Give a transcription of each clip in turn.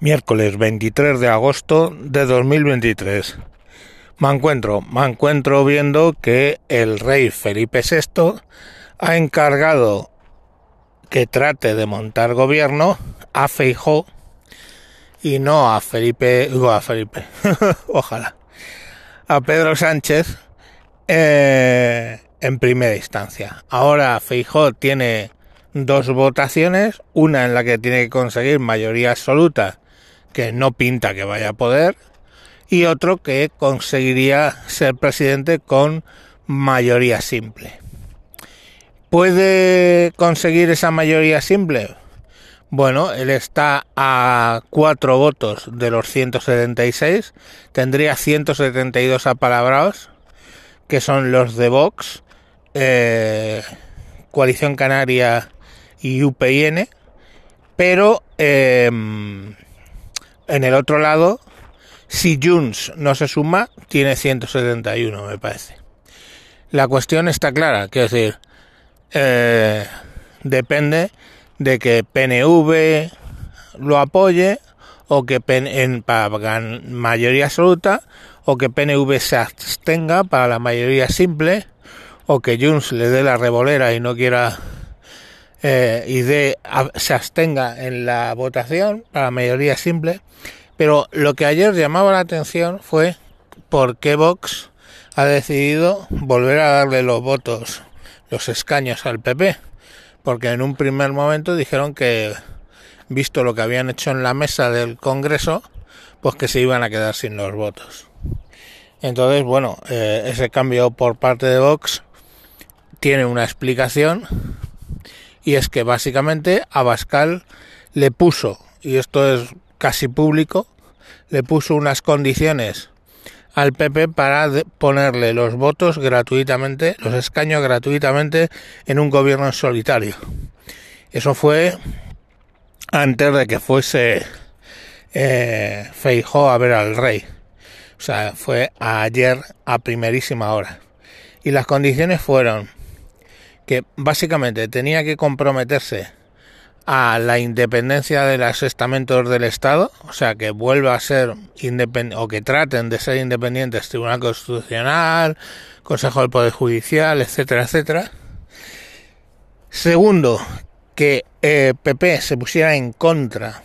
miércoles 23 de agosto de 2023. Me encuentro, me encuentro viendo que el rey Felipe VI ha encargado que trate de montar gobierno a Feijó y no a Felipe, digo a Felipe, ojalá, a Pedro Sánchez eh, en primera instancia. Ahora Feijó tiene dos votaciones, una en la que tiene que conseguir mayoría absoluta que no pinta que vaya a poder, y otro que conseguiría ser presidente con mayoría simple. ¿Puede conseguir esa mayoría simple? Bueno, él está a cuatro votos de los 176, tendría 172 apalabrados, que son los de Vox, eh, Coalición Canaria y UPN, pero eh, en el otro lado, si Junts no se suma, tiene 171, me parece. La cuestión está clara, quiero decir, eh, depende de que PNV lo apoye o que en, para mayoría absoluta o que PNV se abstenga para la mayoría simple o que Junts le dé la revolera y no quiera eh, y de, se abstenga en la votación para la mayoría simple. Pero lo que ayer llamaba la atención fue por qué Vox ha decidido volver a darle los votos, los escaños al PP. Porque en un primer momento dijeron que, visto lo que habían hecho en la mesa del Congreso, pues que se iban a quedar sin los votos. Entonces, bueno, eh, ese cambio por parte de Vox tiene una explicación y es que básicamente Abascal le puso, y esto es casi público, le puso unas condiciones al PP para ponerle los votos gratuitamente, los escaños gratuitamente en un gobierno solitario. Eso fue antes de que fuese eh, Feijó a ver al rey. O sea, fue ayer a primerísima hora. Y las condiciones fueron que básicamente tenía que comprometerse a la independencia de los estamentos del Estado, o sea, que vuelva a ser independiente o que traten de ser independientes Tribunal Constitucional, Consejo del Poder Judicial, etcétera, etcétera. Segundo, que PP eh, se pusiera en contra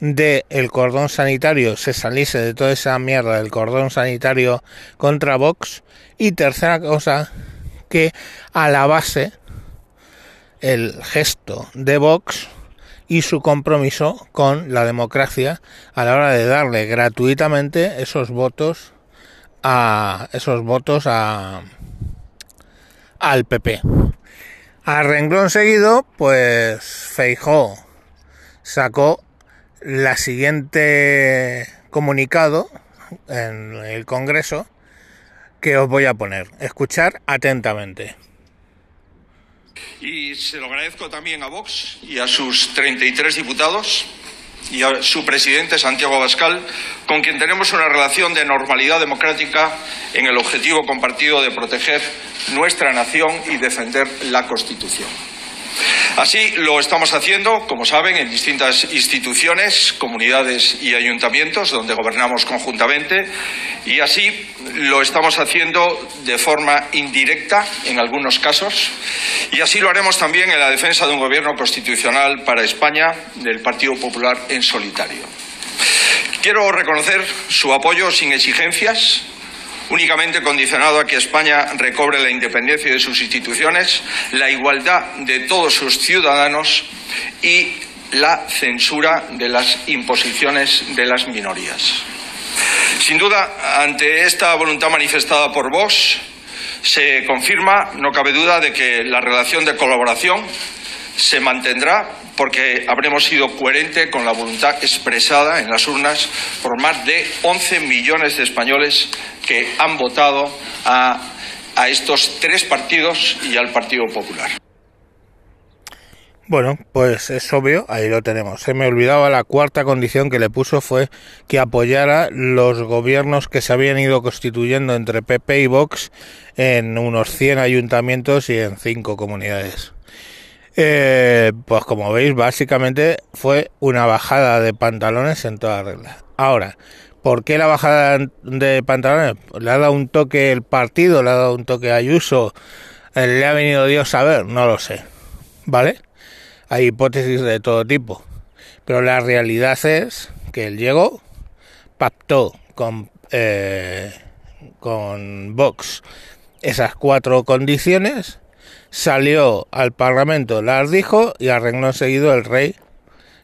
del el cordón sanitario, se saliese de toda esa mierda del cordón sanitario contra Vox. Y tercera cosa, que a la base el gesto de Vox y su compromiso con la democracia a la hora de darle gratuitamente esos votos a esos votos a al PP. A renglón seguido, pues Feijó sacó la siguiente comunicado en el Congreso que os voy a poner. Escuchar atentamente. Y se lo agradezco también a Vox y a sus 33 diputados y a su presidente Santiago Abascal, con quien tenemos una relación de normalidad democrática en el objetivo compartido de proteger nuestra nación y defender la Constitución. Así lo estamos haciendo, como saben, en distintas instituciones, comunidades y ayuntamientos donde gobernamos conjuntamente y así lo estamos haciendo de forma indirecta en algunos casos y así lo haremos también en la defensa de un gobierno constitucional para España del Partido Popular en solitario. Quiero reconocer su apoyo sin exigencias únicamente condicionado a que España recobre la independencia de sus instituciones, la igualdad de todos sus ciudadanos y la censura de las imposiciones de las minorías. Sin duda, ante esta voluntad manifestada por Vox, se confirma, no cabe duda, de que la relación de colaboración se mantendrá porque habremos sido coherentes con la voluntad expresada en las urnas por más de 11 millones de españoles que han votado a, a estos tres partidos y al Partido Popular. Bueno, pues es obvio, ahí lo tenemos. Se me olvidaba la cuarta condición que le puso fue que apoyara los gobiernos que se habían ido constituyendo entre PP y Vox en unos 100 ayuntamientos y en 5 comunidades. Eh, pues como veis, básicamente fue una bajada de pantalones en toda regla. Ahora, ¿por qué la bajada de pantalones? ¿Le ha dado un toque el partido? ¿Le ha dado un toque a Ayuso? ¿Le ha venido Dios a ver? No lo sé. ¿Vale? Hay hipótesis de todo tipo. Pero la realidad es que él llegó, pactó con, eh, con Vox esas cuatro condiciones, salió al Parlamento, las dijo y arregló seguido el rey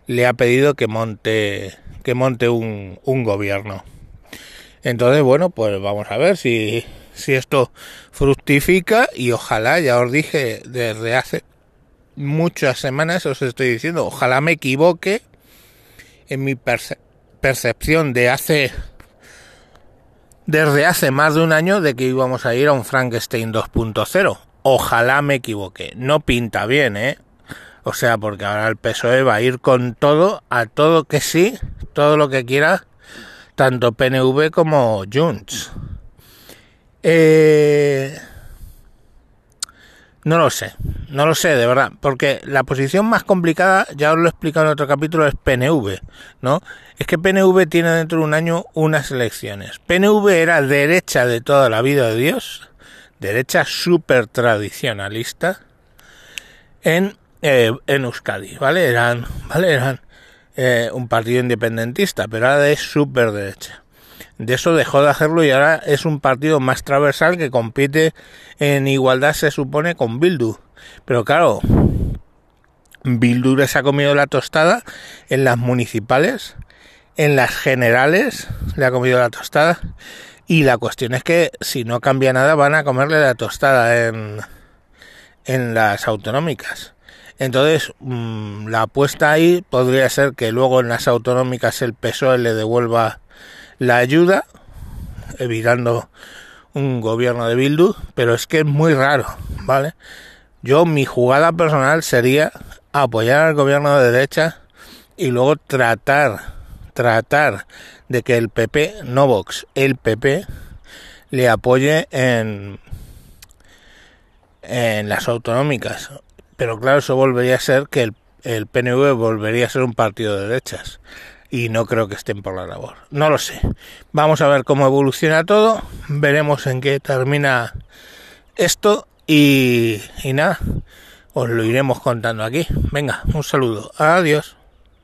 le ha pedido que monte que monte un, un gobierno. Entonces, bueno, pues vamos a ver si, si esto fructifica y ojalá, ya os dije desde hace muchas semanas, os estoy diciendo, ojalá me equivoque en mi percepción de hace desde hace más de un año de que íbamos a ir a un Frankenstein 2.0. Ojalá me equivoque. No pinta bien, ¿eh? O sea, porque ahora el PSOE va a ir con todo, a todo que sí, todo lo que quiera, tanto PNV como Junts. Eh... No lo sé, no lo sé de verdad, porque la posición más complicada, ya os lo he explicado en otro capítulo, es PNV, ¿no? Es que PNV tiene dentro de un año unas elecciones. PNV era derecha de toda la vida de Dios, derecha súper tradicionalista, en, eh, en Euskadi, ¿vale? Eran, ¿vale? Eran eh, un partido independentista, pero ahora es súper derecha de eso dejó de hacerlo y ahora es un partido más transversal que compite en igualdad se supone con Bildu. Pero claro, Bildu les ha comido la tostada en las municipales, en las generales le ha comido la tostada y la cuestión es que si no cambia nada van a comerle la tostada en, en las autonómicas. Entonces, mm, la apuesta ahí podría ser que luego en las autonómicas el PSOE le devuelva la ayuda, evitando un gobierno de Bildu, pero es que es muy raro, ¿vale? Yo, mi jugada personal sería apoyar al gobierno de derecha y luego tratar, tratar de que el PP, no Vox, el PP, le apoye en, en las autonómicas. Pero claro, eso volvería a ser que el, el PNV volvería a ser un partido de derechas y no creo que estén por la labor. No lo sé. Vamos a ver cómo evoluciona todo, veremos en qué termina esto y, nada, os lo iremos contando aquí. Venga, un saludo. Adiós.